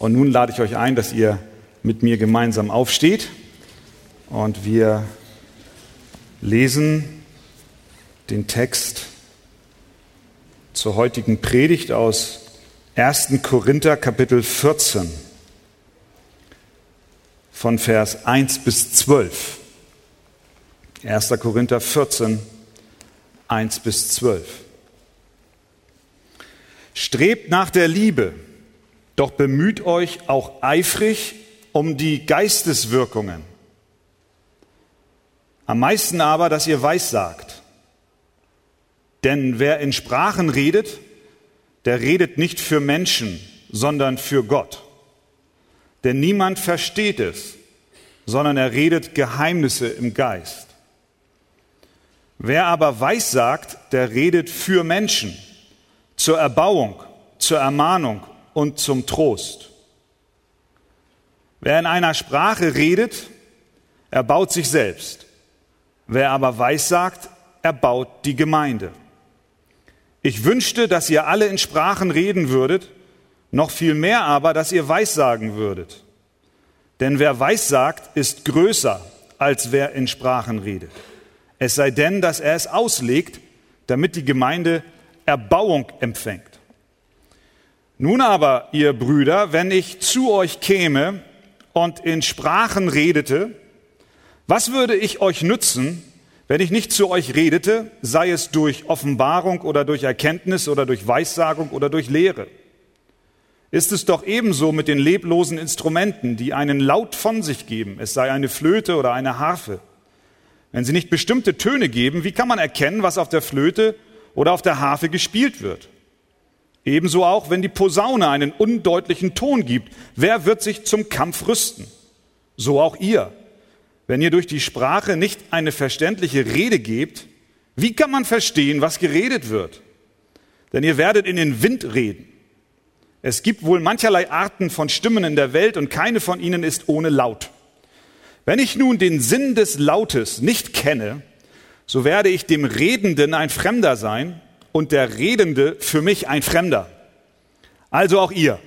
Und nun lade ich euch ein, dass ihr mit mir gemeinsam aufsteht und wir lesen den Text zur heutigen Predigt aus 1. Korinther Kapitel 14 von Vers 1 bis 12. 1. Korinther 14, 1 bis 12. Strebt nach der Liebe doch bemüht euch auch eifrig um die Geisteswirkungen. Am meisten aber, dass ihr weissagt. Denn wer in Sprachen redet, der redet nicht für Menschen, sondern für Gott. Denn niemand versteht es, sondern er redet Geheimnisse im Geist. Wer aber weissagt, der redet für Menschen, zur Erbauung, zur Ermahnung und zum Trost. Wer in einer Sprache redet, erbaut sich selbst. Wer aber weissagt, erbaut die Gemeinde. Ich wünschte, dass ihr alle in Sprachen reden würdet, noch viel mehr aber, dass ihr weissagen würdet. Denn wer weissagt, ist größer, als wer in Sprachen redet. Es sei denn, dass er es auslegt, damit die Gemeinde Erbauung empfängt. Nun aber, ihr Brüder, wenn ich zu euch käme und in Sprachen redete, was würde ich euch nützen, wenn ich nicht zu euch redete, sei es durch Offenbarung oder durch Erkenntnis oder durch Weissagung oder durch Lehre? Ist es doch ebenso mit den leblosen Instrumenten, die einen Laut von sich geben, es sei eine Flöte oder eine Harfe. Wenn sie nicht bestimmte Töne geben, wie kann man erkennen, was auf der Flöte oder auf der Harfe gespielt wird? Ebenso auch, wenn die Posaune einen undeutlichen Ton gibt. Wer wird sich zum Kampf rüsten? So auch ihr. Wenn ihr durch die Sprache nicht eine verständliche Rede gebt, wie kann man verstehen, was geredet wird? Denn ihr werdet in den Wind reden. Es gibt wohl mancherlei Arten von Stimmen in der Welt und keine von ihnen ist ohne Laut. Wenn ich nun den Sinn des Lautes nicht kenne, so werde ich dem Redenden ein Fremder sein und der Redende für mich ein Fremder. Also auch ihr,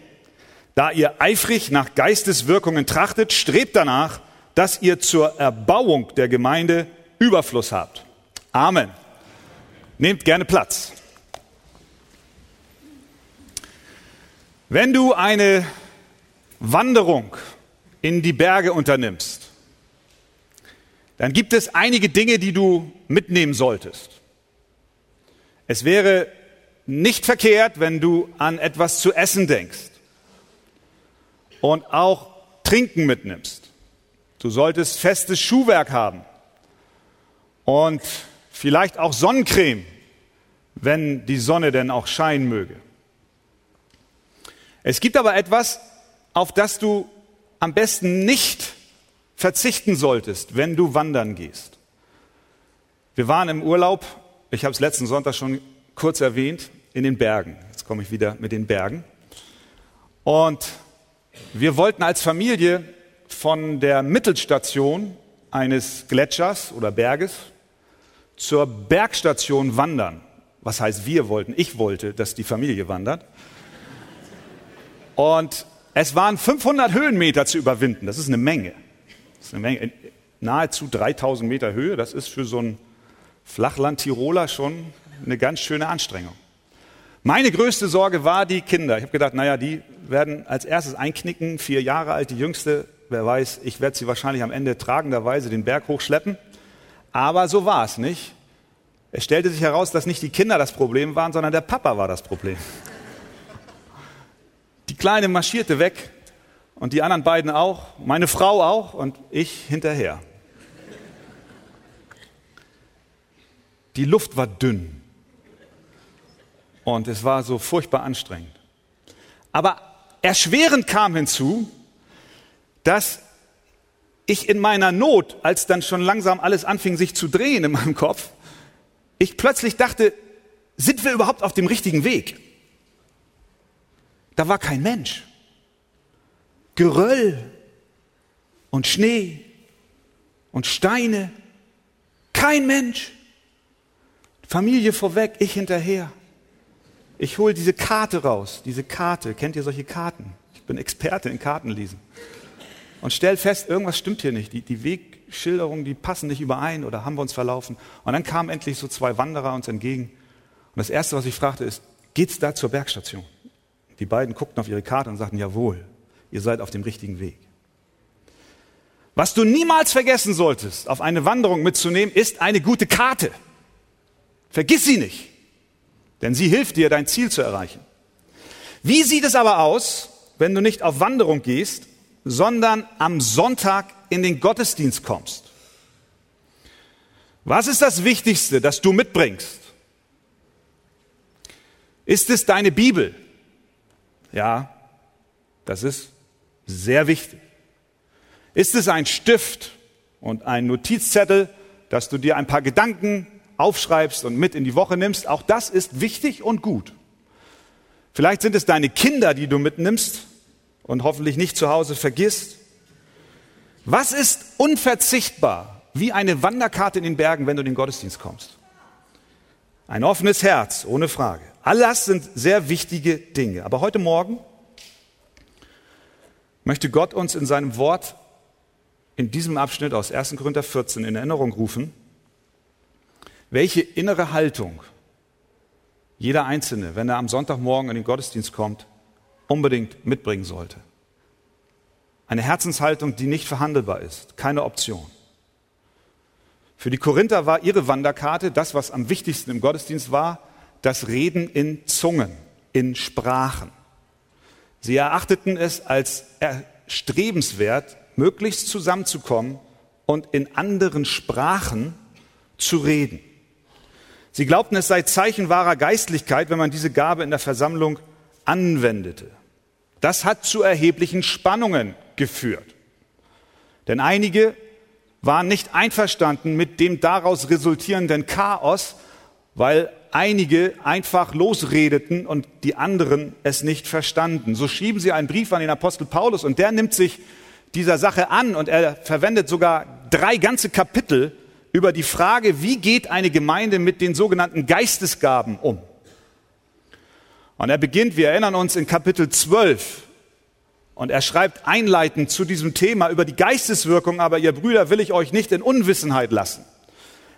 da ihr eifrig nach Geisteswirkungen trachtet, strebt danach, dass ihr zur Erbauung der Gemeinde Überfluss habt. Amen. Nehmt gerne Platz. Wenn du eine Wanderung in die Berge unternimmst, dann gibt es einige Dinge, die du mitnehmen solltest. Es wäre nicht verkehrt, wenn du an etwas zu essen denkst und auch Trinken mitnimmst. Du solltest festes Schuhwerk haben und vielleicht auch Sonnencreme, wenn die Sonne denn auch scheinen möge. Es gibt aber etwas, auf das du am besten nicht verzichten solltest, wenn du wandern gehst. Wir waren im Urlaub ich habe es letzten Sonntag schon kurz erwähnt, in den Bergen. Jetzt komme ich wieder mit den Bergen. Und wir wollten als Familie von der Mittelstation eines Gletschers oder Berges zur Bergstation wandern. Was heißt wir wollten? Ich wollte, dass die Familie wandert. Und es waren 500 Höhenmeter zu überwinden. Das ist eine Menge. Das ist eine Menge. Nahezu 3000 Meter Höhe. Das ist für so ein Flachland-Tiroler schon eine ganz schöne Anstrengung. Meine größte Sorge war die Kinder. Ich habe gedacht, naja, die werden als erstes einknicken, vier Jahre alt, die jüngste, wer weiß, ich werde sie wahrscheinlich am Ende tragenderweise den Berg hochschleppen. Aber so war es nicht. Es stellte sich heraus, dass nicht die Kinder das Problem waren, sondern der Papa war das Problem. Die Kleine marschierte weg und die anderen beiden auch, meine Frau auch und ich hinterher. Die Luft war dünn. Und es war so furchtbar anstrengend. Aber erschwerend kam hinzu, dass ich in meiner Not, als dann schon langsam alles anfing sich zu drehen in meinem Kopf, ich plötzlich dachte, sind wir überhaupt auf dem richtigen Weg? Da war kein Mensch. Geröll und Schnee und Steine. Kein Mensch. Familie vorweg, ich hinterher. Ich hole diese Karte raus, diese Karte. Kennt ihr solche Karten? Ich bin Experte in Kartenlesen. Und stell fest, irgendwas stimmt hier nicht. Die, die Wegschilderungen, die passen nicht überein oder haben wir uns verlaufen. Und dann kamen endlich so zwei Wanderer uns entgegen. Und das Erste, was ich fragte, ist, geht's da zur Bergstation? Die beiden guckten auf ihre Karte und sagten, jawohl, ihr seid auf dem richtigen Weg. Was du niemals vergessen solltest, auf eine Wanderung mitzunehmen, ist eine gute Karte. Vergiss sie nicht, denn sie hilft dir, dein Ziel zu erreichen. Wie sieht es aber aus, wenn du nicht auf Wanderung gehst, sondern am Sonntag in den Gottesdienst kommst? Was ist das Wichtigste, das du mitbringst? Ist es deine Bibel? Ja, das ist sehr wichtig. Ist es ein Stift und ein Notizzettel, dass du dir ein paar Gedanken aufschreibst und mit in die Woche nimmst? Auch das ist wichtig und gut. Vielleicht sind es deine Kinder, die du mitnimmst und hoffentlich nicht zu Hause vergisst. Was ist unverzichtbar wie eine Wanderkarte in den Bergen, wenn du in den Gottesdienst kommst? Ein offenes Herz, ohne Frage. All das sind sehr wichtige Dinge. Aber heute Morgen möchte Gott uns in seinem Wort in diesem Abschnitt aus 1. Korinther 14 in Erinnerung rufen, welche innere Haltung jeder Einzelne, wenn er am Sonntagmorgen in den Gottesdienst kommt, unbedingt mitbringen sollte. Eine Herzenshaltung, die nicht verhandelbar ist, keine Option. Für die Korinther war ihre Wanderkarte das, was am wichtigsten im Gottesdienst war, das Reden in Zungen, in Sprachen. Sie erachteten es als erstrebenswert, möglichst zusammenzukommen und in anderen Sprachen zu reden. Sie glaubten, es sei Zeichen wahrer Geistlichkeit, wenn man diese Gabe in der Versammlung anwendete. Das hat zu erheblichen Spannungen geführt. Denn einige waren nicht einverstanden mit dem daraus resultierenden Chaos, weil einige einfach losredeten und die anderen es nicht verstanden. So schrieben sie einen Brief an den Apostel Paulus und der nimmt sich dieser Sache an und er verwendet sogar drei ganze Kapitel über die Frage, wie geht eine Gemeinde mit den sogenannten Geistesgaben um. Und er beginnt, wir erinnern uns, in Kapitel 12 und er schreibt einleitend zu diesem Thema über die Geisteswirkung, aber ihr Brüder will ich euch nicht in Unwissenheit lassen.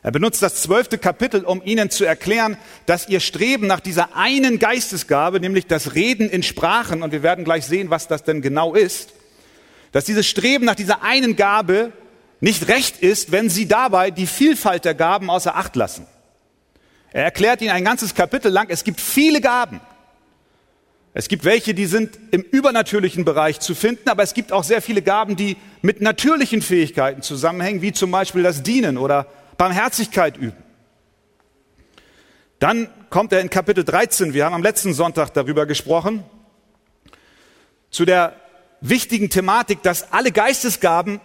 Er benutzt das zwölfte Kapitel, um ihnen zu erklären, dass ihr Streben nach dieser einen Geistesgabe, nämlich das Reden in Sprachen, und wir werden gleich sehen, was das denn genau ist, dass dieses Streben nach dieser einen Gabe nicht recht ist, wenn sie dabei die Vielfalt der Gaben außer Acht lassen. Er erklärt ihnen ein ganzes Kapitel lang, es gibt viele Gaben. Es gibt welche, die sind im übernatürlichen Bereich zu finden, aber es gibt auch sehr viele Gaben, die mit natürlichen Fähigkeiten zusammenhängen, wie zum Beispiel das Dienen oder Barmherzigkeit üben. Dann kommt er in Kapitel 13, wir haben am letzten Sonntag darüber gesprochen, zu der wichtigen Thematik, dass alle Geistesgaben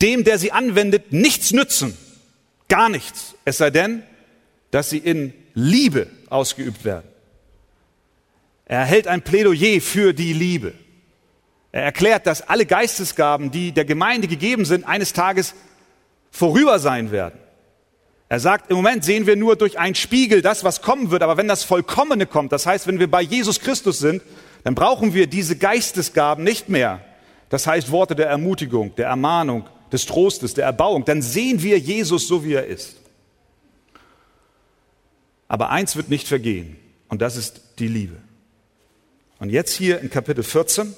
dem, der sie anwendet, nichts nützen. Gar nichts. Es sei denn, dass sie in Liebe ausgeübt werden. Er hält ein Plädoyer für die Liebe. Er erklärt, dass alle Geistesgaben, die der Gemeinde gegeben sind, eines Tages vorüber sein werden. Er sagt, im Moment sehen wir nur durch einen Spiegel das, was kommen wird, aber wenn das Vollkommene kommt, das heißt, wenn wir bei Jesus Christus sind, dann brauchen wir diese Geistesgaben nicht mehr. Das heißt Worte der Ermutigung, der Ermahnung, des Trostes, der Erbauung. Dann sehen wir Jesus so, wie er ist. Aber eins wird nicht vergehen, und das ist die Liebe. Und jetzt hier in Kapitel 14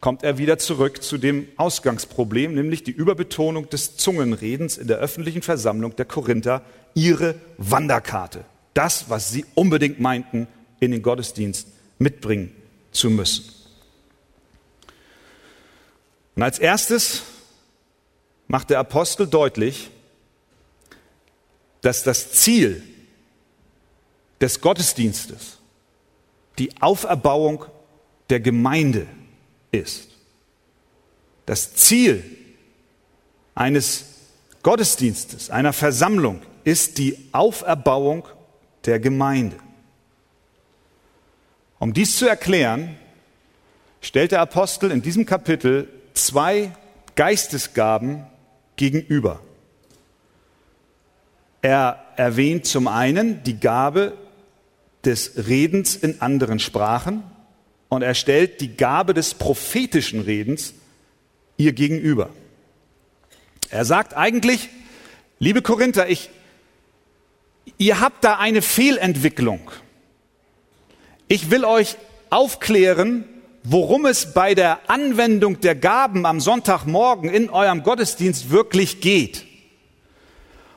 kommt er wieder zurück zu dem Ausgangsproblem, nämlich die Überbetonung des Zungenredens in der öffentlichen Versammlung der Korinther, ihre Wanderkarte. Das, was sie unbedingt meinten, in den Gottesdienst mitbringen zu müssen. Und als erstes macht der Apostel deutlich, dass das Ziel des Gottesdienstes die Auferbauung der Gemeinde ist. Das Ziel eines Gottesdienstes, einer Versammlung ist die Auferbauung der Gemeinde. Um dies zu erklären, stellt der Apostel in diesem Kapitel zwei Geistesgaben gegenüber. Er erwähnt zum einen die Gabe des Redens in anderen Sprachen und er stellt die Gabe des prophetischen Redens ihr gegenüber. Er sagt eigentlich, liebe Korinther, ich, ihr habt da eine Fehlentwicklung. Ich will euch aufklären, worum es bei der Anwendung der Gaben am Sonntagmorgen in eurem Gottesdienst wirklich geht.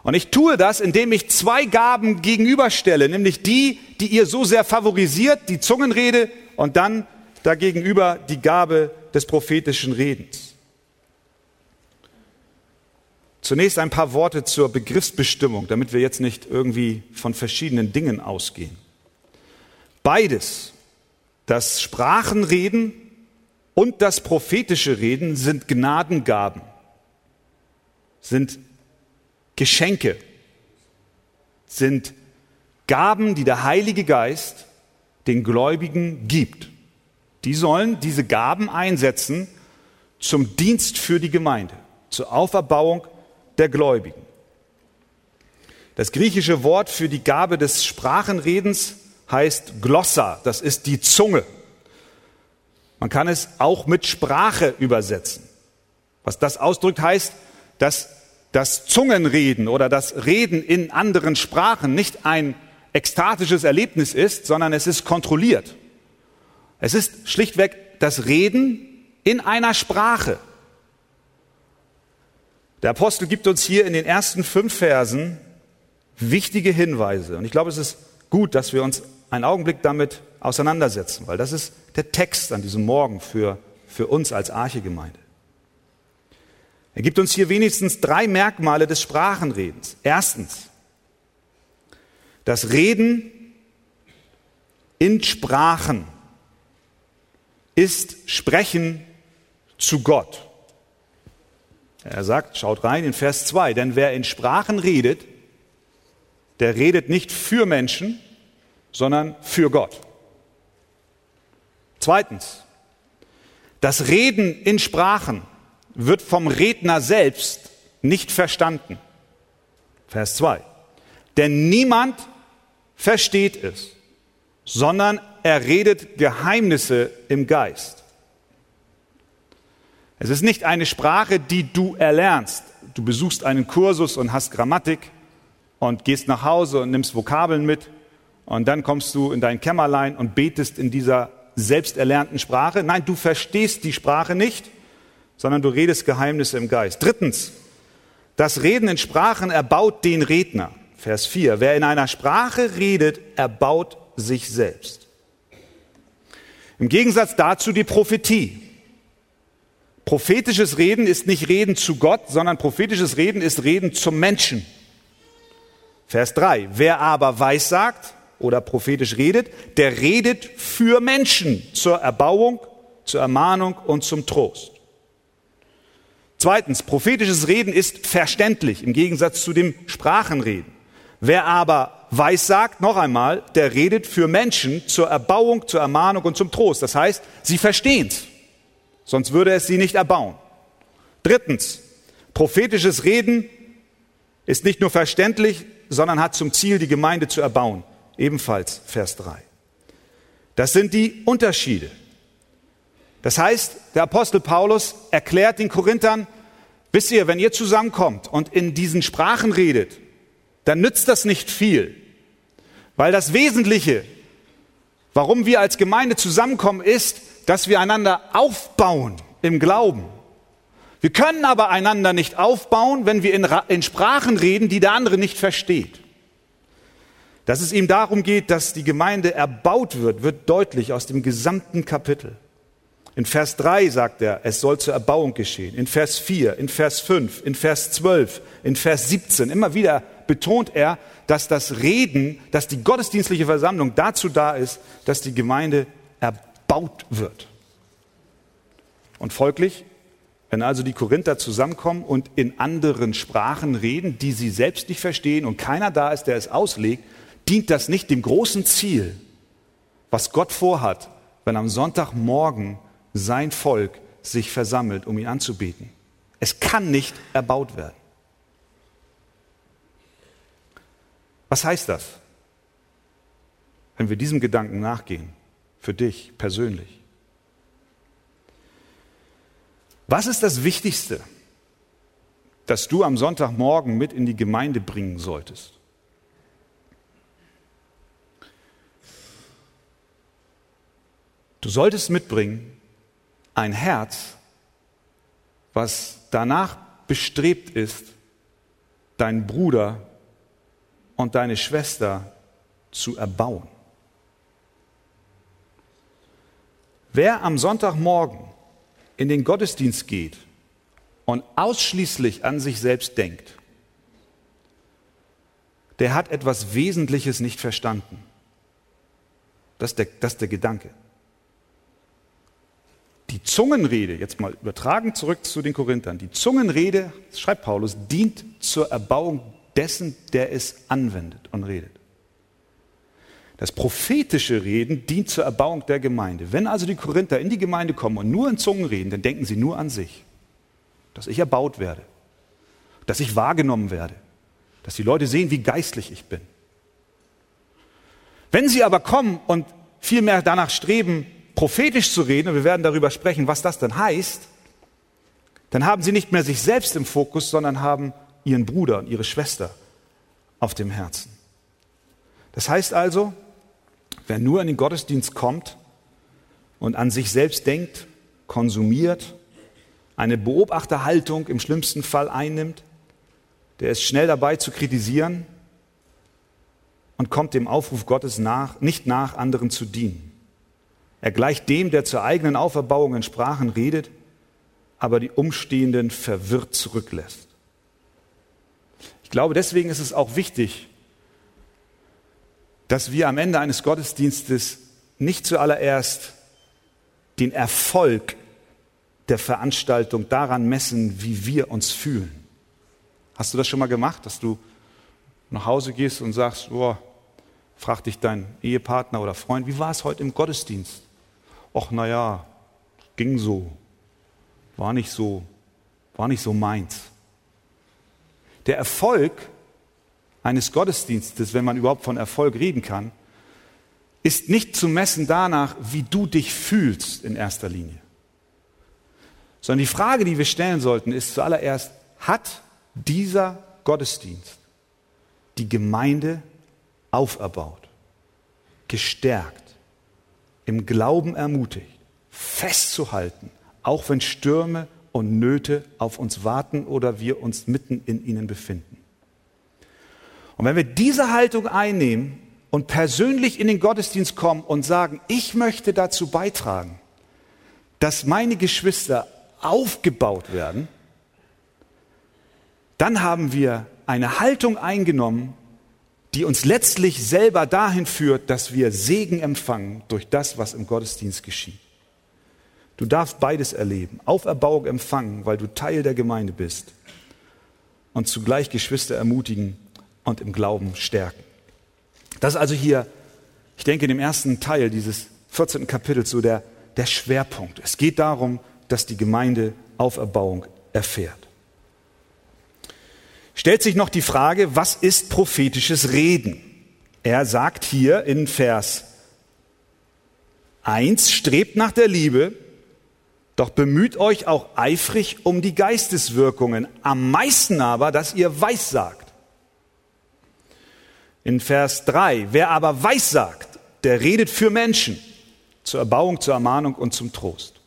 Und ich tue das, indem ich zwei Gaben gegenüberstelle, nämlich die, die ihr so sehr favorisiert, die Zungenrede und dann dagegenüber die Gabe des prophetischen Redens. Zunächst ein paar Worte zur Begriffsbestimmung, damit wir jetzt nicht irgendwie von verschiedenen Dingen ausgehen. Beides, das Sprachenreden und das prophetische Reden sind Gnadengaben, sind Geschenke, sind Gaben, die der Heilige Geist den Gläubigen gibt. Die sollen diese Gaben einsetzen zum Dienst für die Gemeinde, zur Auferbauung der Gläubigen. Das griechische Wort für die Gabe des Sprachenredens heißt Glossa, das ist die Zunge. Man kann es auch mit Sprache übersetzen. Was das ausdrückt, heißt, dass das Zungenreden oder das Reden in anderen Sprachen nicht ein ekstatisches Erlebnis ist, sondern es ist kontrolliert. Es ist schlichtweg das Reden in einer Sprache. Der Apostel gibt uns hier in den ersten fünf Versen wichtige Hinweise. Und ich glaube, es ist gut, dass wir uns einen Augenblick damit auseinandersetzen, weil das ist der Text an diesem Morgen für, für uns als Archegemeinde. Er gibt uns hier wenigstens drei Merkmale des Sprachenredens. Erstens, das Reden in Sprachen ist Sprechen zu Gott. Er sagt, schaut rein in Vers 2, denn wer in Sprachen redet, der redet nicht für Menschen, sondern für Gott. Zweitens, das Reden in Sprachen wird vom Redner selbst nicht verstanden. Vers 2. Denn niemand versteht es, sondern er redet Geheimnisse im Geist. Es ist nicht eine Sprache, die du erlernst. Du besuchst einen Kursus und hast Grammatik und gehst nach Hause und nimmst Vokabeln mit und dann kommst du in dein Kämmerlein und betest in dieser selbst erlernten Sprache. Nein, du verstehst die Sprache nicht, sondern du redest Geheimnisse im Geist. Drittens, das Reden in Sprachen erbaut den Redner. Vers 4. Wer in einer Sprache redet, erbaut sich selbst. Im Gegensatz dazu die Prophetie. Prophetisches Reden ist nicht Reden zu Gott, sondern prophetisches Reden ist Reden zum Menschen. Vers 3. Wer aber weissagt oder prophetisch redet, der redet für Menschen zur Erbauung, zur Ermahnung und zum Trost. Zweitens, prophetisches Reden ist verständlich im Gegensatz zu dem Sprachenreden. Wer aber weissagt, noch einmal, der redet für Menschen zur Erbauung, zur Ermahnung und zum Trost. Das heißt, sie verstehen's. Sonst würde es sie nicht erbauen. Drittens, prophetisches Reden ist nicht nur verständlich, sondern hat zum Ziel, die Gemeinde zu erbauen. Ebenfalls Vers 3. Das sind die Unterschiede. Das heißt, der Apostel Paulus erklärt den Korinthern, wisst ihr, wenn ihr zusammenkommt und in diesen Sprachen redet, dann nützt das nicht viel. Weil das Wesentliche, warum wir als Gemeinde zusammenkommen, ist, dass wir einander aufbauen im Glauben. Wir können aber einander nicht aufbauen, wenn wir in, in Sprachen reden, die der andere nicht versteht. Dass es ihm darum geht, dass die Gemeinde erbaut wird, wird deutlich aus dem gesamten Kapitel. In Vers 3 sagt er, es soll zur Erbauung geschehen. In Vers 4, in Vers 5, in Vers 12, in Vers 17. Immer wieder betont er, dass das Reden, dass die gottesdienstliche Versammlung dazu da ist, dass die Gemeinde erbaut wird. Und folglich, wenn also die Korinther zusammenkommen und in anderen Sprachen reden, die sie selbst nicht verstehen und keiner da ist, der es auslegt, dient das nicht dem großen Ziel, was Gott vorhat, wenn am Sonntagmorgen sein Volk sich versammelt, um ihn anzubeten. Es kann nicht erbaut werden. Was heißt das, wenn wir diesem Gedanken nachgehen, für dich persönlich? Was ist das Wichtigste, das du am Sonntagmorgen mit in die Gemeinde bringen solltest? Du solltest mitbringen ein Herz, was danach bestrebt ist, deinen Bruder und deine Schwester zu erbauen. Wer am Sonntagmorgen in den Gottesdienst geht und ausschließlich an sich selbst denkt, der hat etwas Wesentliches nicht verstanden. Das ist der, das ist der Gedanke. Die Zungenrede, jetzt mal übertragen zurück zu den Korinthern, die Zungenrede, schreibt Paulus, dient zur Erbauung dessen, der es anwendet und redet. Das prophetische Reden dient zur Erbauung der Gemeinde. Wenn also die Korinther in die Gemeinde kommen und nur in Zungen reden, dann denken sie nur an sich, dass ich erbaut werde, dass ich wahrgenommen werde, dass die Leute sehen, wie geistlich ich bin. Wenn sie aber kommen und vielmehr danach streben, prophetisch zu reden, und wir werden darüber sprechen, was das dann heißt, dann haben sie nicht mehr sich selbst im Fokus, sondern haben ihren Bruder und ihre Schwester auf dem Herzen. Das heißt also, wer nur in den Gottesdienst kommt und an sich selbst denkt, konsumiert, eine Beobachterhaltung im schlimmsten Fall einnimmt, der ist schnell dabei zu kritisieren und kommt dem Aufruf Gottes nach, nicht nach, anderen zu dienen. Er gleicht dem, der zur eigenen Auferbauung in Sprachen redet, aber die Umstehenden verwirrt zurücklässt. Ich glaube, deswegen ist es auch wichtig, dass wir am Ende eines Gottesdienstes nicht zuallererst den Erfolg der Veranstaltung daran messen, wie wir uns fühlen. Hast du das schon mal gemacht, dass du nach Hause gehst und sagst, oh, frag dich dein Ehepartner oder Freund, wie war es heute im Gottesdienst? Ach naja, ging so, war nicht so, war nicht so meins. Der Erfolg eines Gottesdienstes, wenn man überhaupt von Erfolg reden kann, ist nicht zu messen danach, wie du dich fühlst in erster Linie. Sondern die Frage, die wir stellen sollten, ist zuallererst, hat dieser Gottesdienst die Gemeinde auferbaut, gestärkt, im Glauben ermutigt, festzuhalten, auch wenn Stürme und Nöte auf uns warten oder wir uns mitten in ihnen befinden. Und wenn wir diese Haltung einnehmen und persönlich in den Gottesdienst kommen und sagen, ich möchte dazu beitragen, dass meine Geschwister aufgebaut werden, dann haben wir eine Haltung eingenommen, die uns letztlich selber dahin führt, dass wir Segen empfangen durch das, was im Gottesdienst geschieht. Du darfst beides erleben. Auferbauung empfangen, weil du Teil der Gemeinde bist. Und zugleich Geschwister ermutigen und im Glauben stärken. Das ist also hier, ich denke, in dem ersten Teil dieses 14. Kapitels so der, der Schwerpunkt. Es geht darum, dass die Gemeinde Auferbauung erfährt stellt sich noch die Frage, was ist prophetisches Reden? Er sagt hier in Vers 1, strebt nach der Liebe, doch bemüht euch auch eifrig um die Geisteswirkungen, am meisten aber, dass ihr weissagt. In Vers 3, wer aber weissagt, der redet für Menschen, zur Erbauung, zur Ermahnung und zum Trost.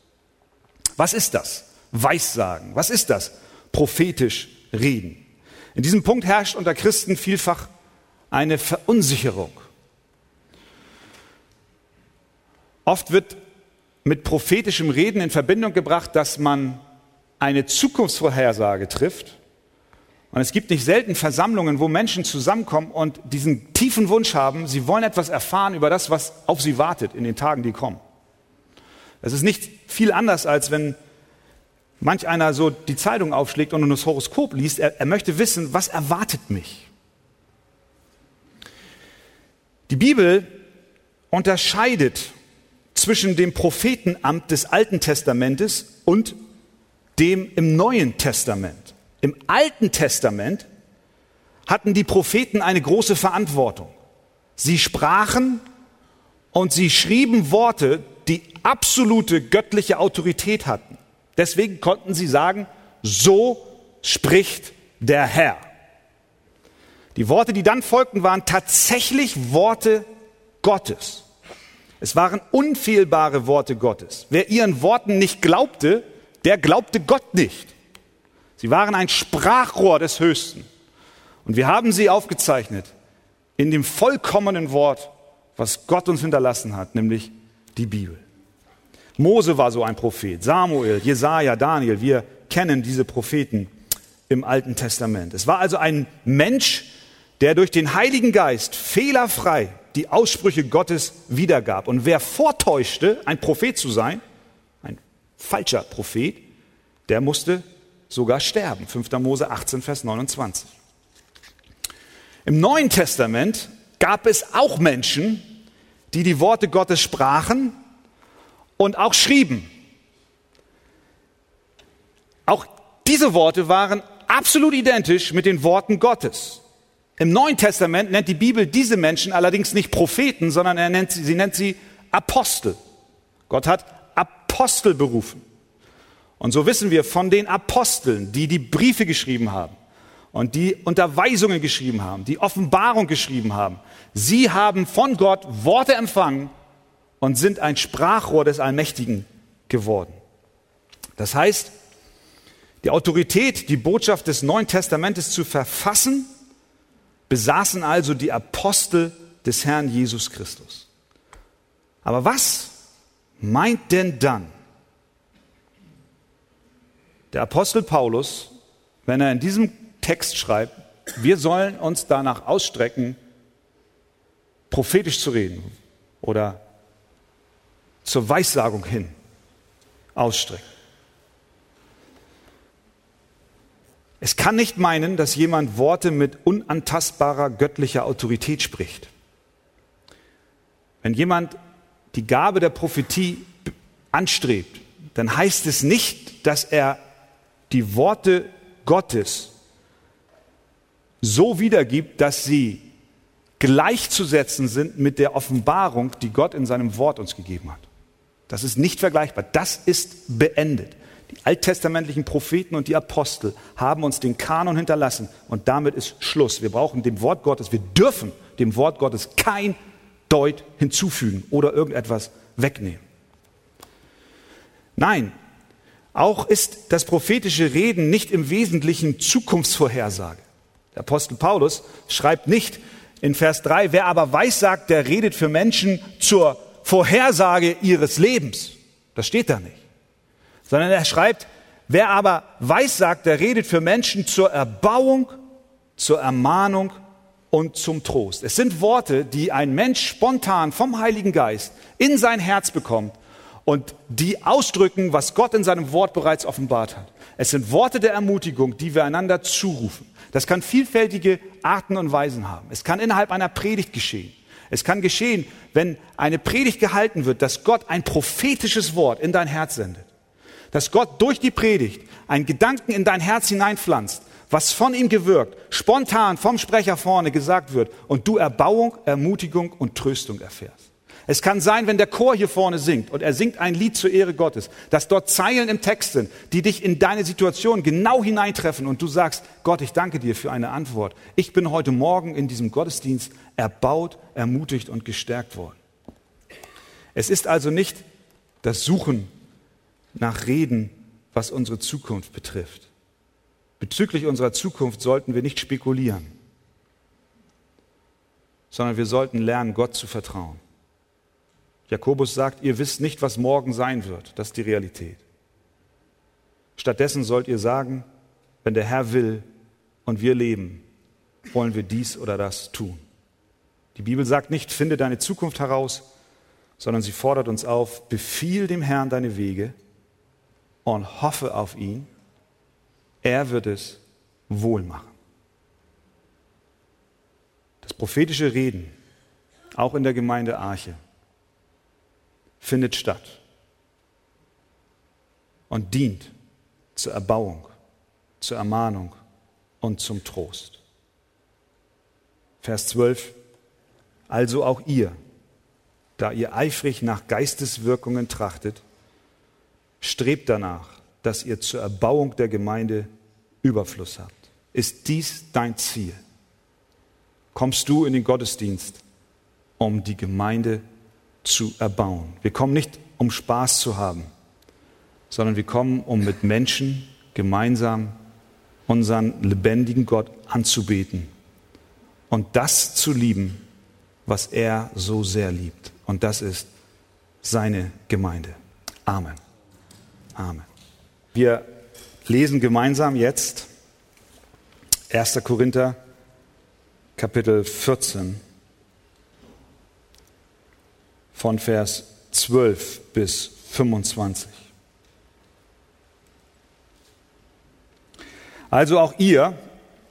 Was ist das? Weissagen. Was ist das? Prophetisch reden. In diesem Punkt herrscht unter Christen vielfach eine Verunsicherung. Oft wird mit prophetischem Reden in Verbindung gebracht, dass man eine Zukunftsvorhersage trifft. Und es gibt nicht selten Versammlungen, wo Menschen zusammenkommen und diesen tiefen Wunsch haben, sie wollen etwas erfahren über das, was auf sie wartet in den Tagen, die kommen. Es ist nicht viel anders, als wenn manch einer so die Zeitung aufschlägt und das Horoskop liest, er, er möchte wissen, was erwartet mich. Die Bibel unterscheidet zwischen dem Prophetenamt des Alten Testamentes und dem im Neuen Testament. Im Alten Testament hatten die Propheten eine große Verantwortung. Sie sprachen und sie schrieben Worte, die absolute göttliche Autorität hatten. Deswegen konnten sie sagen, so spricht der Herr. Die Worte, die dann folgten, waren tatsächlich Worte Gottes. Es waren unfehlbare Worte Gottes. Wer ihren Worten nicht glaubte, der glaubte Gott nicht. Sie waren ein Sprachrohr des Höchsten. Und wir haben sie aufgezeichnet in dem vollkommenen Wort, was Gott uns hinterlassen hat, nämlich die Bibel. Mose war so ein Prophet, Samuel, Jesaja, Daniel, wir kennen diese Propheten im Alten Testament. Es war also ein Mensch, der durch den Heiligen Geist fehlerfrei die Aussprüche Gottes wiedergab. Und wer vortäuschte, ein Prophet zu sein, ein falscher Prophet, der musste sogar sterben. 5. Mose 18, Vers 29. Im Neuen Testament gab es auch Menschen, die die Worte Gottes sprachen und auch schrieben. Auch diese Worte waren absolut identisch mit den Worten Gottes. Im Neuen Testament nennt die Bibel diese Menschen allerdings nicht Propheten, sondern er nennt sie, sie nennt sie Apostel. Gott hat Apostel berufen. Und so wissen wir von den Aposteln, die die Briefe geschrieben haben und die Unterweisungen geschrieben haben, die Offenbarung geschrieben haben. Sie haben von Gott Worte empfangen und sind ein Sprachrohr des Allmächtigen geworden. Das heißt, die Autorität, die Botschaft des Neuen Testamentes zu verfassen, besaßen also die Apostel des Herrn Jesus Christus. Aber was meint denn dann der Apostel Paulus, wenn er in diesem Text schreibt, wir sollen uns danach ausstrecken, prophetisch zu reden oder zur Weissagung hin ausstrecken? Es kann nicht meinen, dass jemand Worte mit unantastbarer göttlicher Autorität spricht. Wenn jemand die Gabe der Prophetie anstrebt, dann heißt es nicht, dass er die Worte Gottes so wiedergibt, dass sie gleichzusetzen sind mit der Offenbarung, die Gott in seinem Wort uns gegeben hat. Das ist nicht vergleichbar. Das ist beendet. Die alttestamentlichen Propheten und die Apostel haben uns den Kanon hinterlassen und damit ist Schluss. Wir brauchen dem Wort Gottes, wir dürfen dem Wort Gottes kein Deut hinzufügen oder irgendetwas wegnehmen. Nein, auch ist das prophetische Reden nicht im Wesentlichen Zukunftsvorhersage. Der Apostel Paulus schreibt nicht in Vers 3, wer aber weissagt, der redet für Menschen zur Vorhersage ihres Lebens. Das steht da nicht sondern er schreibt, wer aber weissagt, der redet für Menschen zur Erbauung, zur Ermahnung und zum Trost. Es sind Worte, die ein Mensch spontan vom Heiligen Geist in sein Herz bekommt und die ausdrücken, was Gott in seinem Wort bereits offenbart hat. Es sind Worte der Ermutigung, die wir einander zurufen. Das kann vielfältige Arten und Weisen haben. Es kann innerhalb einer Predigt geschehen. Es kann geschehen, wenn eine Predigt gehalten wird, dass Gott ein prophetisches Wort in dein Herz sendet dass Gott durch die Predigt einen Gedanken in dein Herz hineinpflanzt, was von ihm gewirkt, spontan vom Sprecher vorne gesagt wird und du Erbauung, Ermutigung und Tröstung erfährst. Es kann sein, wenn der Chor hier vorne singt und er singt ein Lied zur Ehre Gottes, dass dort Zeilen im Text sind, die dich in deine Situation genau hineintreffen und du sagst, Gott, ich danke dir für eine Antwort. Ich bin heute Morgen in diesem Gottesdienst erbaut, ermutigt und gestärkt worden. Es ist also nicht das Suchen nach Reden, was unsere Zukunft betrifft. Bezüglich unserer Zukunft sollten wir nicht spekulieren, sondern wir sollten lernen, Gott zu vertrauen. Jakobus sagt, ihr wisst nicht, was morgen sein wird. Das ist die Realität. Stattdessen sollt ihr sagen, wenn der Herr will und wir leben, wollen wir dies oder das tun. Die Bibel sagt nicht, finde deine Zukunft heraus, sondern sie fordert uns auf, befiehl dem Herrn deine Wege und hoffe auf ihn. Er wird es wohl machen. Das prophetische Reden, auch in der Gemeinde Arche, findet statt und dient zur Erbauung, zur Ermahnung und zum Trost. Vers 12. Also auch ihr, da ihr eifrig nach Geisteswirkungen trachtet, Strebt danach, dass ihr zur Erbauung der Gemeinde Überfluss habt. Ist dies dein Ziel? Kommst du in den Gottesdienst, um die Gemeinde zu erbauen? Wir kommen nicht, um Spaß zu haben, sondern wir kommen, um mit Menschen gemeinsam unseren lebendigen Gott anzubeten und das zu lieben, was er so sehr liebt. Und das ist seine Gemeinde. Amen. Amen. Wir lesen gemeinsam jetzt 1. Korinther Kapitel 14 von Vers 12 bis 25. Also auch ihr,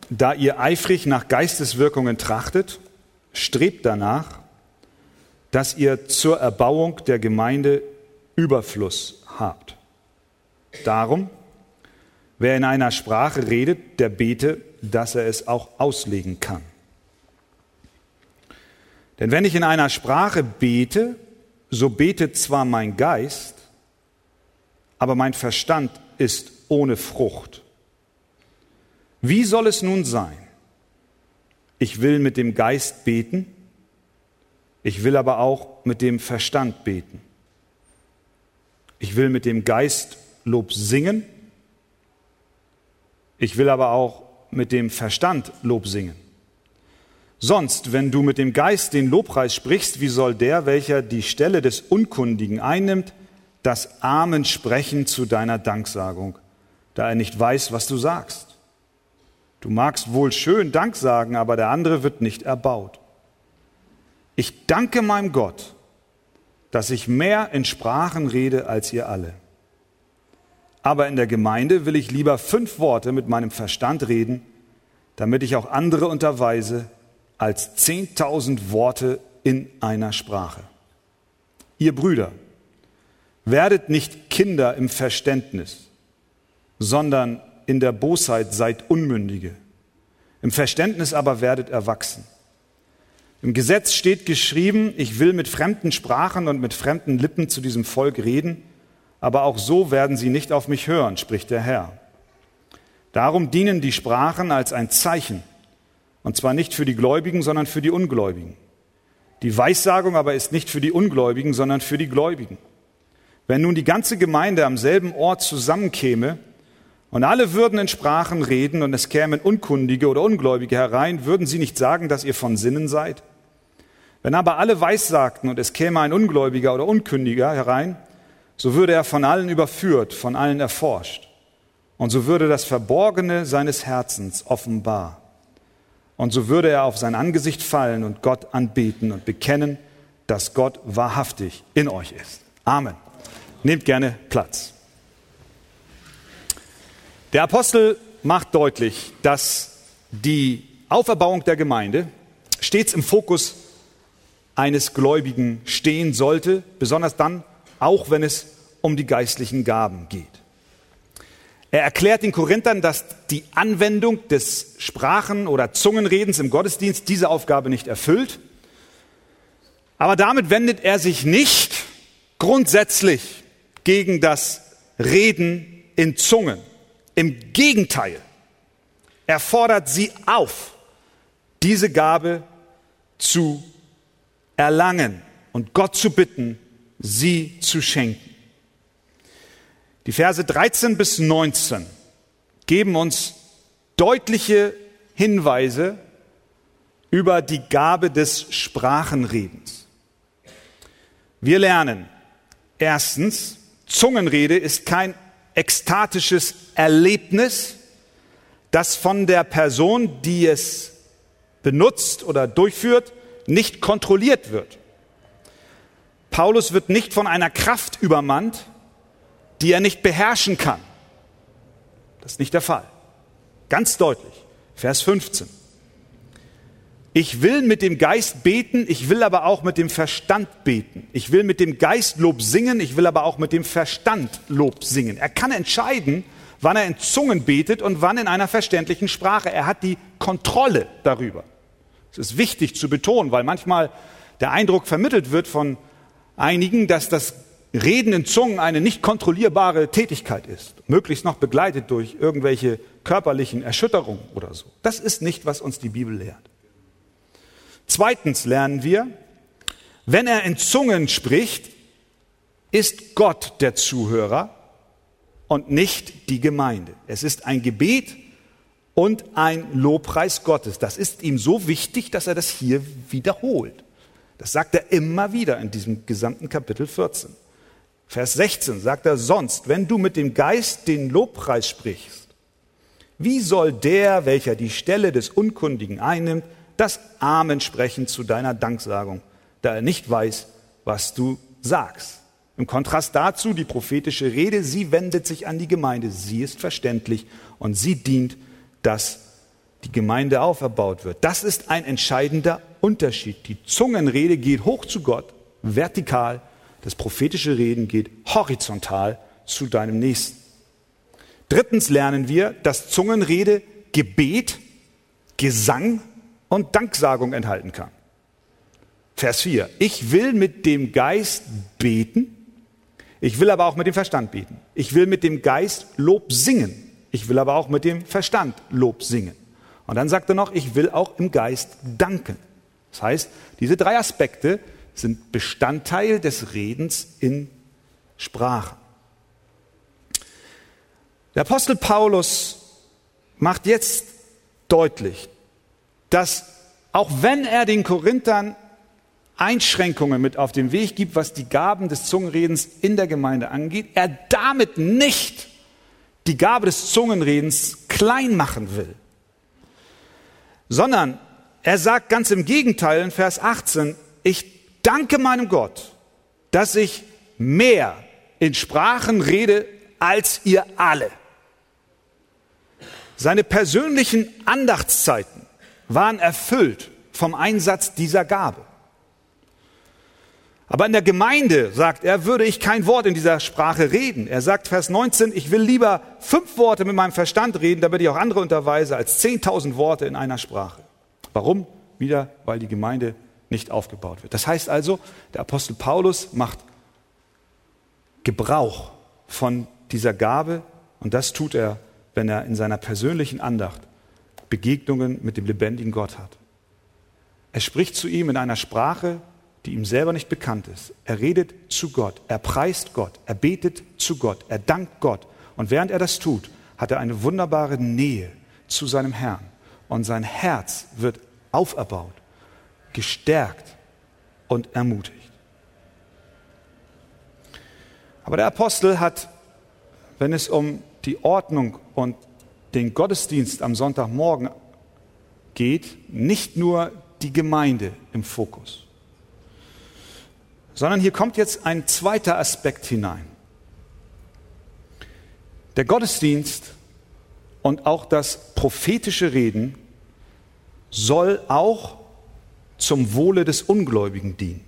da ihr eifrig nach Geisteswirkungen trachtet, strebt danach, dass ihr zur Erbauung der Gemeinde Überfluss habt. Darum, wer in einer Sprache redet, der bete, dass er es auch auslegen kann. Denn wenn ich in einer Sprache bete, so betet zwar mein Geist, aber mein Verstand ist ohne Frucht. Wie soll es nun sein? Ich will mit dem Geist beten, ich will aber auch mit dem Verstand beten. Ich will mit dem Geist Lob singen, ich will aber auch mit dem Verstand Lob singen. Sonst, wenn du mit dem Geist den Lobpreis sprichst, wie soll der, welcher die Stelle des Unkundigen einnimmt, das Amen sprechen zu deiner Danksagung, da er nicht weiß, was du sagst? Du magst wohl schön Dank sagen, aber der andere wird nicht erbaut. Ich danke meinem Gott, dass ich mehr in Sprachen rede als ihr alle. Aber in der Gemeinde will ich lieber fünf Worte mit meinem Verstand reden, damit ich auch andere unterweise als zehntausend Worte in einer Sprache. Ihr Brüder, werdet nicht Kinder im Verständnis, sondern in der Bosheit seid Unmündige. Im Verständnis aber werdet erwachsen. Im Gesetz steht geschrieben, ich will mit fremden Sprachen und mit fremden Lippen zu diesem Volk reden, aber auch so werden sie nicht auf mich hören, spricht der Herr. Darum dienen die Sprachen als ein Zeichen, und zwar nicht für die Gläubigen, sondern für die Ungläubigen. Die Weissagung aber ist nicht für die Ungläubigen, sondern für die Gläubigen. Wenn nun die ganze Gemeinde am selben Ort zusammenkäme und alle würden in Sprachen reden und es kämen Unkundige oder Ungläubige herein, würden sie nicht sagen, dass ihr von Sinnen seid? Wenn aber alle weissagten und es käme ein Ungläubiger oder Unkündiger herein, so würde er von allen überführt, von allen erforscht. Und so würde das Verborgene seines Herzens offenbar. Und so würde er auf sein Angesicht fallen und Gott anbeten und bekennen, dass Gott wahrhaftig in euch ist. Amen. Nehmt gerne Platz. Der Apostel macht deutlich, dass die Auferbauung der Gemeinde stets im Fokus eines Gläubigen stehen sollte, besonders dann, auch wenn es um die geistlichen Gaben geht. Er erklärt den Korinthern, dass die Anwendung des Sprachen- oder Zungenredens im Gottesdienst diese Aufgabe nicht erfüllt. Aber damit wendet er sich nicht grundsätzlich gegen das Reden in Zungen. Im Gegenteil, er fordert sie auf, diese Gabe zu erlangen und Gott zu bitten, sie zu schenken. Die Verse 13 bis 19 geben uns deutliche Hinweise über die Gabe des Sprachenredens. Wir lernen erstens, Zungenrede ist kein ekstatisches Erlebnis, das von der Person, die es benutzt oder durchführt, nicht kontrolliert wird. Paulus wird nicht von einer Kraft übermannt, die er nicht beherrschen kann. Das ist nicht der Fall. Ganz deutlich. Vers 15. Ich will mit dem Geist beten, ich will aber auch mit dem Verstand beten. Ich will mit dem Geist Lob singen, ich will aber auch mit dem Verstand Lob singen. Er kann entscheiden, wann er in Zungen betet und wann in einer verständlichen Sprache. Er hat die Kontrolle darüber. Es ist wichtig zu betonen, weil manchmal der Eindruck vermittelt wird von einigen, dass das Reden in Zungen eine nicht kontrollierbare Tätigkeit ist, möglichst noch begleitet durch irgendwelche körperlichen Erschütterungen oder so. Das ist nicht, was uns die Bibel lehrt. Zweitens lernen wir, wenn er in Zungen spricht, ist Gott der Zuhörer und nicht die Gemeinde. Es ist ein Gebet und ein Lobpreis Gottes. Das ist ihm so wichtig, dass er das hier wiederholt. Das sagt er immer wieder in diesem gesamten Kapitel 14. Vers 16 sagt er sonst, wenn du mit dem Geist den Lobpreis sprichst, wie soll der, welcher die Stelle des Unkundigen einnimmt, das Amen sprechen zu deiner Danksagung, da er nicht weiß, was du sagst? Im Kontrast dazu die prophetische Rede, sie wendet sich an die Gemeinde, sie ist verständlich und sie dient, dass die Gemeinde auferbaut wird. Das ist ein entscheidender Unterschied. Die Zungenrede geht hoch zu Gott, vertikal, das prophetische Reden geht horizontal zu deinem Nächsten. Drittens lernen wir, dass Zungenrede Gebet, Gesang und Danksagung enthalten kann. Vers 4. Ich will mit dem Geist beten ich will aber auch mit dem Verstand beten. Ich will mit dem Geist Lob singen. Ich will aber auch mit dem Verstand Lob singen. Und dann sagt er noch, ich will auch im Geist danken. Das heißt, diese drei Aspekte sind Bestandteil des Redens in Sprache. Der Apostel Paulus macht jetzt deutlich, dass auch wenn er den Korinthern Einschränkungen mit auf den Weg gibt, was die Gaben des Zungenredens in der Gemeinde angeht, er damit nicht die Gabe des Zungenredens klein machen will, sondern er sagt ganz im Gegenteil in Vers 18, ich danke meinem Gott, dass ich mehr in Sprachen rede als ihr alle. Seine persönlichen Andachtszeiten waren erfüllt vom Einsatz dieser Gabe. Aber in der Gemeinde, sagt er, würde ich kein Wort in dieser Sprache reden. Er sagt Vers 19, ich will lieber fünf Worte mit meinem Verstand reden, damit ich auch andere unterweise, als zehntausend Worte in einer Sprache. Warum? Wieder, weil die Gemeinde nicht aufgebaut wird. Das heißt also, der Apostel Paulus macht Gebrauch von dieser Gabe und das tut er, wenn er in seiner persönlichen Andacht Begegnungen mit dem lebendigen Gott hat. Er spricht zu ihm in einer Sprache, die ihm selber nicht bekannt ist. Er redet zu Gott, er preist Gott, er betet zu Gott, er dankt Gott. Und während er das tut, hat er eine wunderbare Nähe zu seinem Herrn. Und sein Herz wird auferbaut, gestärkt und ermutigt. Aber der Apostel hat, wenn es um die Ordnung und den Gottesdienst am Sonntagmorgen geht, nicht nur die Gemeinde im Fokus sondern hier kommt jetzt ein zweiter Aspekt hinein. Der Gottesdienst und auch das prophetische Reden soll auch zum Wohle des Ungläubigen dienen.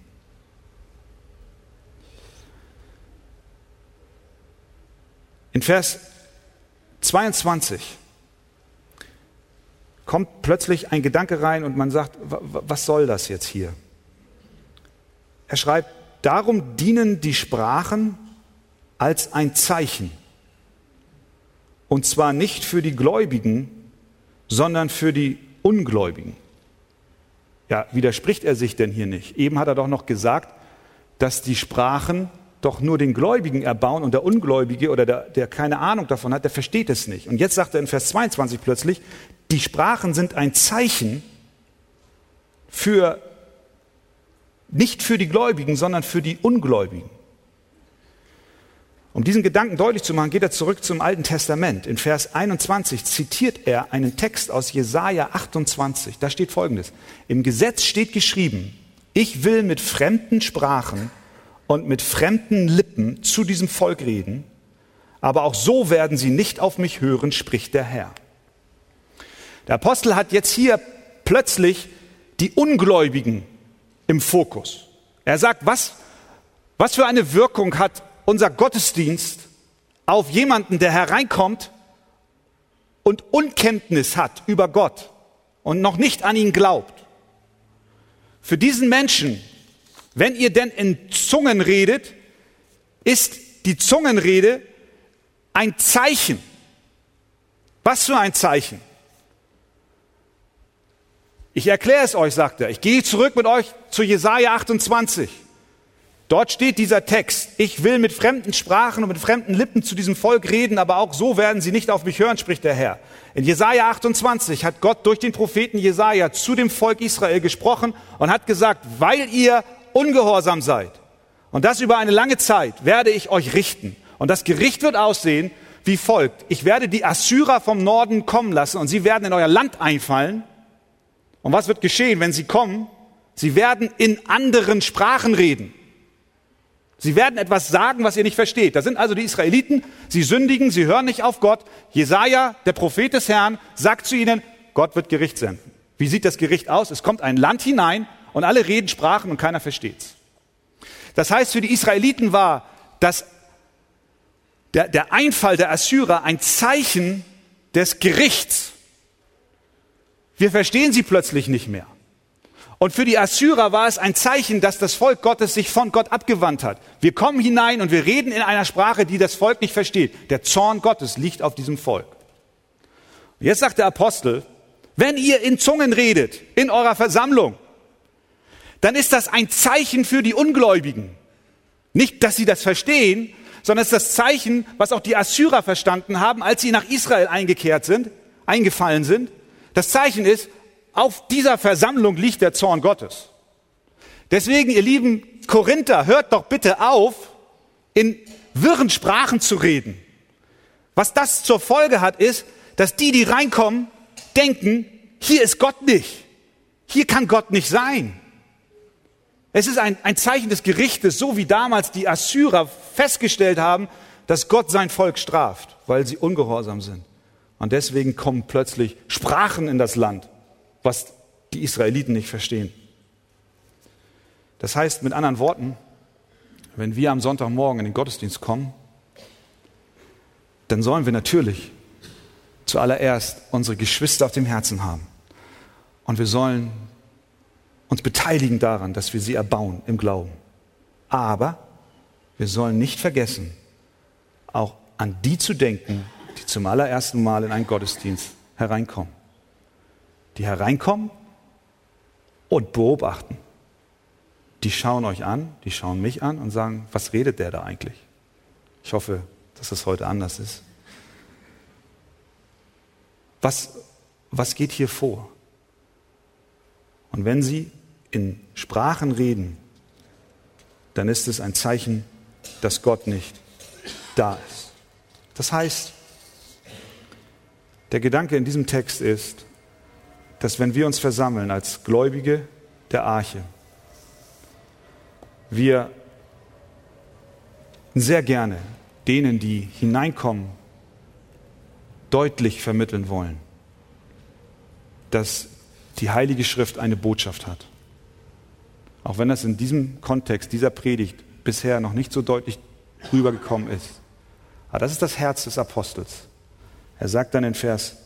In Vers 22 kommt plötzlich ein Gedanke rein und man sagt, was soll das jetzt hier? Er schreibt, darum dienen die Sprachen als ein Zeichen. Und zwar nicht für die Gläubigen, sondern für die Ungläubigen. Ja, widerspricht er sich denn hier nicht? Eben hat er doch noch gesagt, dass die Sprachen doch nur den Gläubigen erbauen und der Ungläubige oder der, der keine Ahnung davon hat, der versteht es nicht. Und jetzt sagt er in Vers 22 plötzlich, die Sprachen sind ein Zeichen für nicht für die Gläubigen, sondern für die Ungläubigen. Um diesen Gedanken deutlich zu machen, geht er zurück zum Alten Testament. In Vers 21 zitiert er einen Text aus Jesaja 28. Da steht folgendes: Im Gesetz steht geschrieben, ich will mit fremden Sprachen und mit fremden Lippen zu diesem Volk reden, aber auch so werden sie nicht auf mich hören, spricht der Herr. Der Apostel hat jetzt hier plötzlich die Ungläubigen im Fokus. Er sagt, was, was für eine Wirkung hat unser Gottesdienst auf jemanden, der hereinkommt und Unkenntnis hat über Gott und noch nicht an ihn glaubt. Für diesen Menschen, wenn ihr denn in Zungen redet, ist die Zungenrede ein Zeichen. Was für ein Zeichen? Ich erkläre es euch, sagt er. Ich gehe zurück mit euch zu Jesaja 28. Dort steht dieser Text. Ich will mit fremden Sprachen und mit fremden Lippen zu diesem Volk reden, aber auch so werden sie nicht auf mich hören, spricht der Herr. In Jesaja 28 hat Gott durch den Propheten Jesaja zu dem Volk Israel gesprochen und hat gesagt, weil ihr ungehorsam seid und das über eine lange Zeit, werde ich euch richten. Und das Gericht wird aussehen wie folgt. Ich werde die Assyrer vom Norden kommen lassen und sie werden in euer Land einfallen. Und was wird geschehen, wenn sie kommen? Sie werden in anderen Sprachen reden. Sie werden etwas sagen, was ihr nicht versteht. Da sind also die Israeliten, sie sündigen, sie hören nicht auf Gott. Jesaja, der Prophet des Herrn, sagt zu ihnen, Gott wird Gericht senden. Wie sieht das Gericht aus? Es kommt ein Land hinein und alle reden Sprachen und keiner versteht's. Das heißt, für die Israeliten war das, der, der Einfall der Assyrer ein Zeichen des Gerichts. Wir verstehen sie plötzlich nicht mehr. Und für die Assyrer war es ein Zeichen, dass das Volk Gottes sich von Gott abgewandt hat. Wir kommen hinein und wir reden in einer Sprache, die das Volk nicht versteht. Der Zorn Gottes liegt auf diesem Volk. Jetzt sagt der Apostel, wenn ihr in Zungen redet, in eurer Versammlung, dann ist das ein Zeichen für die Ungläubigen. Nicht, dass sie das verstehen, sondern es ist das Zeichen, was auch die Assyrer verstanden haben, als sie nach Israel eingekehrt sind, eingefallen sind. Das Zeichen ist, auf dieser Versammlung liegt der Zorn Gottes. Deswegen, ihr lieben Korinther, hört doch bitte auf, in wirren Sprachen zu reden. Was das zur Folge hat, ist, dass die, die reinkommen, denken, hier ist Gott nicht. Hier kann Gott nicht sein. Es ist ein, ein Zeichen des Gerichtes, so wie damals die Assyrer festgestellt haben, dass Gott sein Volk straft, weil sie ungehorsam sind. Und deswegen kommen plötzlich Sprachen in das Land was die Israeliten nicht verstehen. Das heißt mit anderen Worten, wenn wir am Sonntagmorgen in den Gottesdienst kommen, dann sollen wir natürlich zuallererst unsere Geschwister auf dem Herzen haben. Und wir sollen uns beteiligen daran, dass wir sie erbauen im Glauben. Aber wir sollen nicht vergessen, auch an die zu denken, die zum allerersten Mal in einen Gottesdienst hereinkommen die hereinkommen und beobachten. Die schauen euch an, die schauen mich an und sagen, was redet der da eigentlich? Ich hoffe, dass das heute anders ist. Was, was geht hier vor? Und wenn sie in Sprachen reden, dann ist es ein Zeichen, dass Gott nicht da ist. Das heißt, der Gedanke in diesem Text ist, dass wenn wir uns versammeln als Gläubige der Arche, wir sehr gerne denen, die hineinkommen, deutlich vermitteln wollen, dass die Heilige Schrift eine Botschaft hat. Auch wenn das in diesem Kontext dieser Predigt bisher noch nicht so deutlich rübergekommen ist. Aber das ist das Herz des Apostels. Er sagt dann in Vers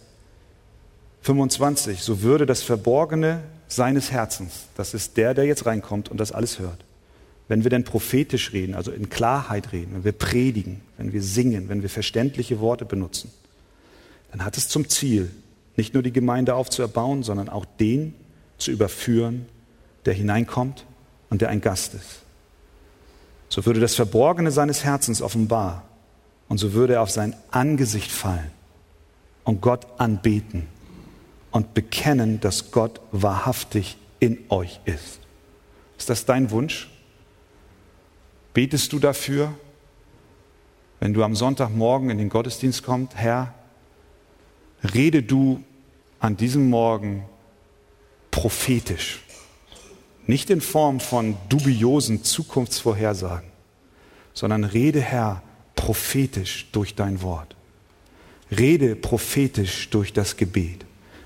25, so würde das Verborgene seines Herzens, das ist der, der jetzt reinkommt und das alles hört, wenn wir denn prophetisch reden, also in Klarheit reden, wenn wir predigen, wenn wir singen, wenn wir verständliche Worte benutzen, dann hat es zum Ziel, nicht nur die Gemeinde aufzuerbauen, sondern auch den zu überführen, der hineinkommt und der ein Gast ist. So würde das Verborgene seines Herzens offenbar und so würde er auf sein Angesicht fallen und Gott anbeten und bekennen, dass Gott wahrhaftig in euch ist. Ist das dein Wunsch? Betest du dafür, wenn du am Sonntagmorgen in den Gottesdienst kommst, Herr, rede du an diesem Morgen prophetisch, nicht in Form von dubiosen Zukunftsvorhersagen, sondern rede, Herr, prophetisch durch dein Wort. Rede prophetisch durch das Gebet.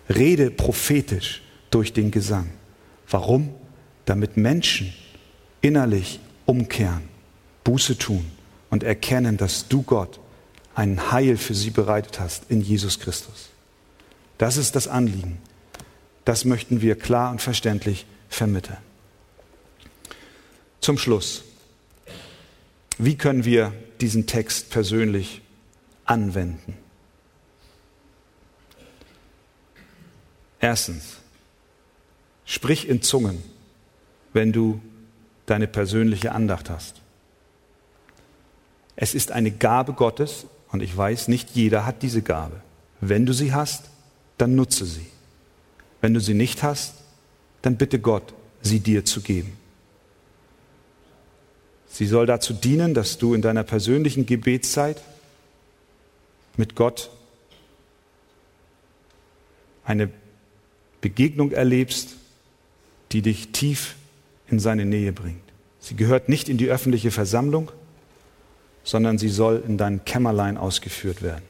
Rede prophetisch durch den Gesang. Warum? Damit Menschen innerlich umkehren, Buße tun und erkennen, dass du Gott ein Heil für sie bereitet hast in Jesus Christus. Das ist das Anliegen. Das möchten wir klar und verständlich vermitteln. Zum Schluss. Wie können wir diesen Text persönlich anwenden? Erstens, sprich in Zungen, wenn du deine persönliche Andacht hast. Es ist eine Gabe Gottes und ich weiß, nicht jeder hat diese Gabe. Wenn du sie hast, dann nutze sie. Wenn du sie nicht hast, dann bitte Gott, sie dir zu geben. Sie soll dazu dienen, dass du in deiner persönlichen Gebetszeit mit Gott eine Begegnung erlebst, die dich tief in seine Nähe bringt. Sie gehört nicht in die öffentliche Versammlung, sondern sie soll in deinem Kämmerlein ausgeführt werden.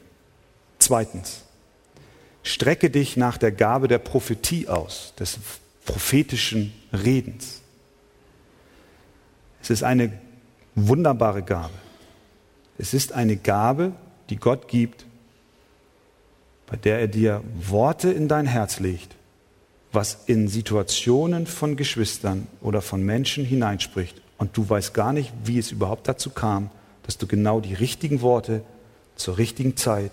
Zweitens, strecke dich nach der Gabe der Prophetie aus, des prophetischen Redens. Es ist eine wunderbare Gabe. Es ist eine Gabe, die Gott gibt, bei der er dir Worte in dein Herz legt, was in Situationen von Geschwistern oder von Menschen hineinspricht. Und du weißt gar nicht, wie es überhaupt dazu kam, dass du genau die richtigen Worte zur richtigen Zeit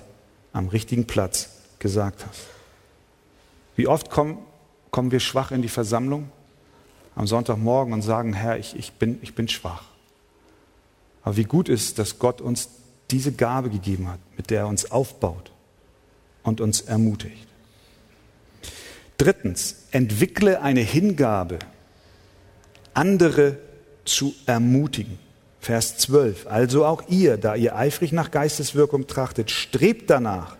am richtigen Platz gesagt hast. Wie oft kommen, kommen wir schwach in die Versammlung am Sonntagmorgen und sagen, Herr, ich, ich, bin, ich bin schwach. Aber wie gut ist, dass Gott uns diese Gabe gegeben hat, mit der er uns aufbaut und uns ermutigt. Drittens, entwickle eine Hingabe, andere zu ermutigen. Vers 12. Also auch ihr, da ihr eifrig nach Geisteswirkung trachtet, strebt danach,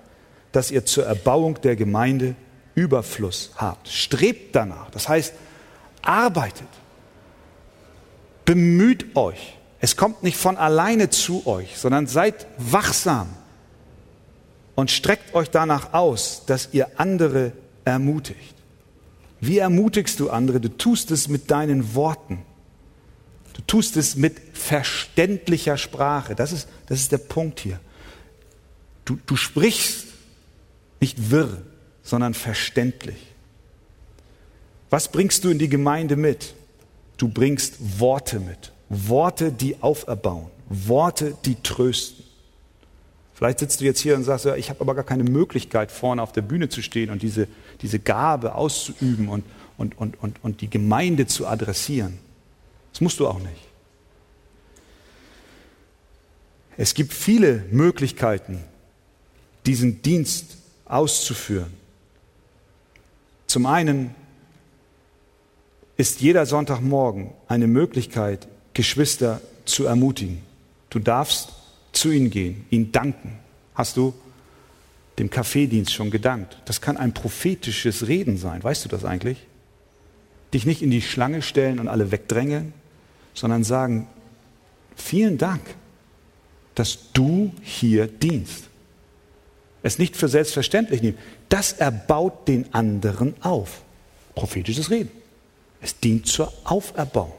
dass ihr zur Erbauung der Gemeinde Überfluss habt. Strebt danach. Das heißt, arbeitet. Bemüht euch. Es kommt nicht von alleine zu euch, sondern seid wachsam und streckt euch danach aus, dass ihr andere ermutigt. Wie ermutigst du andere? Du tust es mit deinen Worten. Du tust es mit verständlicher Sprache. Das ist, das ist der Punkt hier. Du, du sprichst nicht wirr, sondern verständlich. Was bringst du in die Gemeinde mit? Du bringst Worte mit. Worte, die auferbauen. Worte, die trösten. Vielleicht sitzt du jetzt hier und sagst, ja, ich habe aber gar keine Möglichkeit, vorne auf der Bühne zu stehen und diese, diese Gabe auszuüben und, und, und, und, und die Gemeinde zu adressieren. Das musst du auch nicht. Es gibt viele Möglichkeiten, diesen Dienst auszuführen. Zum einen ist jeder Sonntagmorgen eine Möglichkeit, Geschwister zu ermutigen. Du darfst zu ihnen gehen, ihnen danken. Hast du dem Kaffeedienst schon gedankt? Das kann ein prophetisches Reden sein. Weißt du das eigentlich? Dich nicht in die Schlange stellen und alle wegdrängen, sondern sagen, vielen Dank, dass du hier dienst. Es nicht für selbstverständlich nehmen. Das erbaut den anderen auf. Prophetisches Reden. Es dient zur Auferbauung.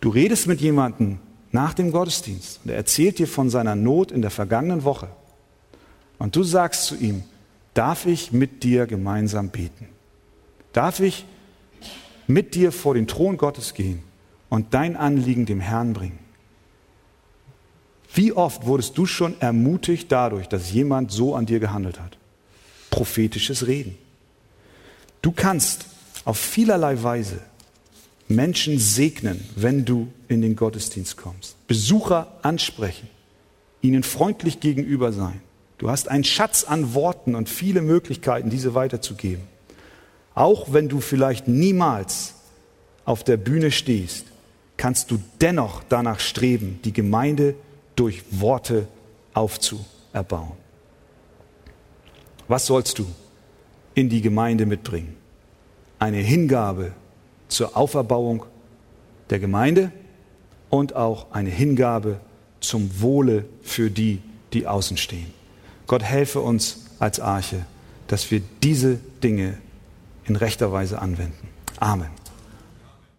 Du redest mit jemandem nach dem Gottesdienst und er erzählt dir von seiner Not in der vergangenen Woche. Und du sagst zu ihm, darf ich mit dir gemeinsam beten? Darf ich mit dir vor den Thron Gottes gehen und dein Anliegen dem Herrn bringen? Wie oft wurdest du schon ermutigt dadurch, dass jemand so an dir gehandelt hat? Prophetisches Reden. Du kannst auf vielerlei Weise Menschen segnen, wenn du in den Gottesdienst kommst. Besucher ansprechen, ihnen freundlich gegenüber sein. Du hast einen Schatz an Worten und viele Möglichkeiten, diese weiterzugeben. Auch wenn du vielleicht niemals auf der Bühne stehst, kannst du dennoch danach streben, die Gemeinde durch Worte aufzuerbauen. Was sollst du in die Gemeinde mitbringen? Eine Hingabe zur Auferbauung der Gemeinde und auch eine Hingabe zum Wohle für die, die außen stehen. Gott helfe uns als Arche, dass wir diese Dinge in rechter Weise anwenden. Amen.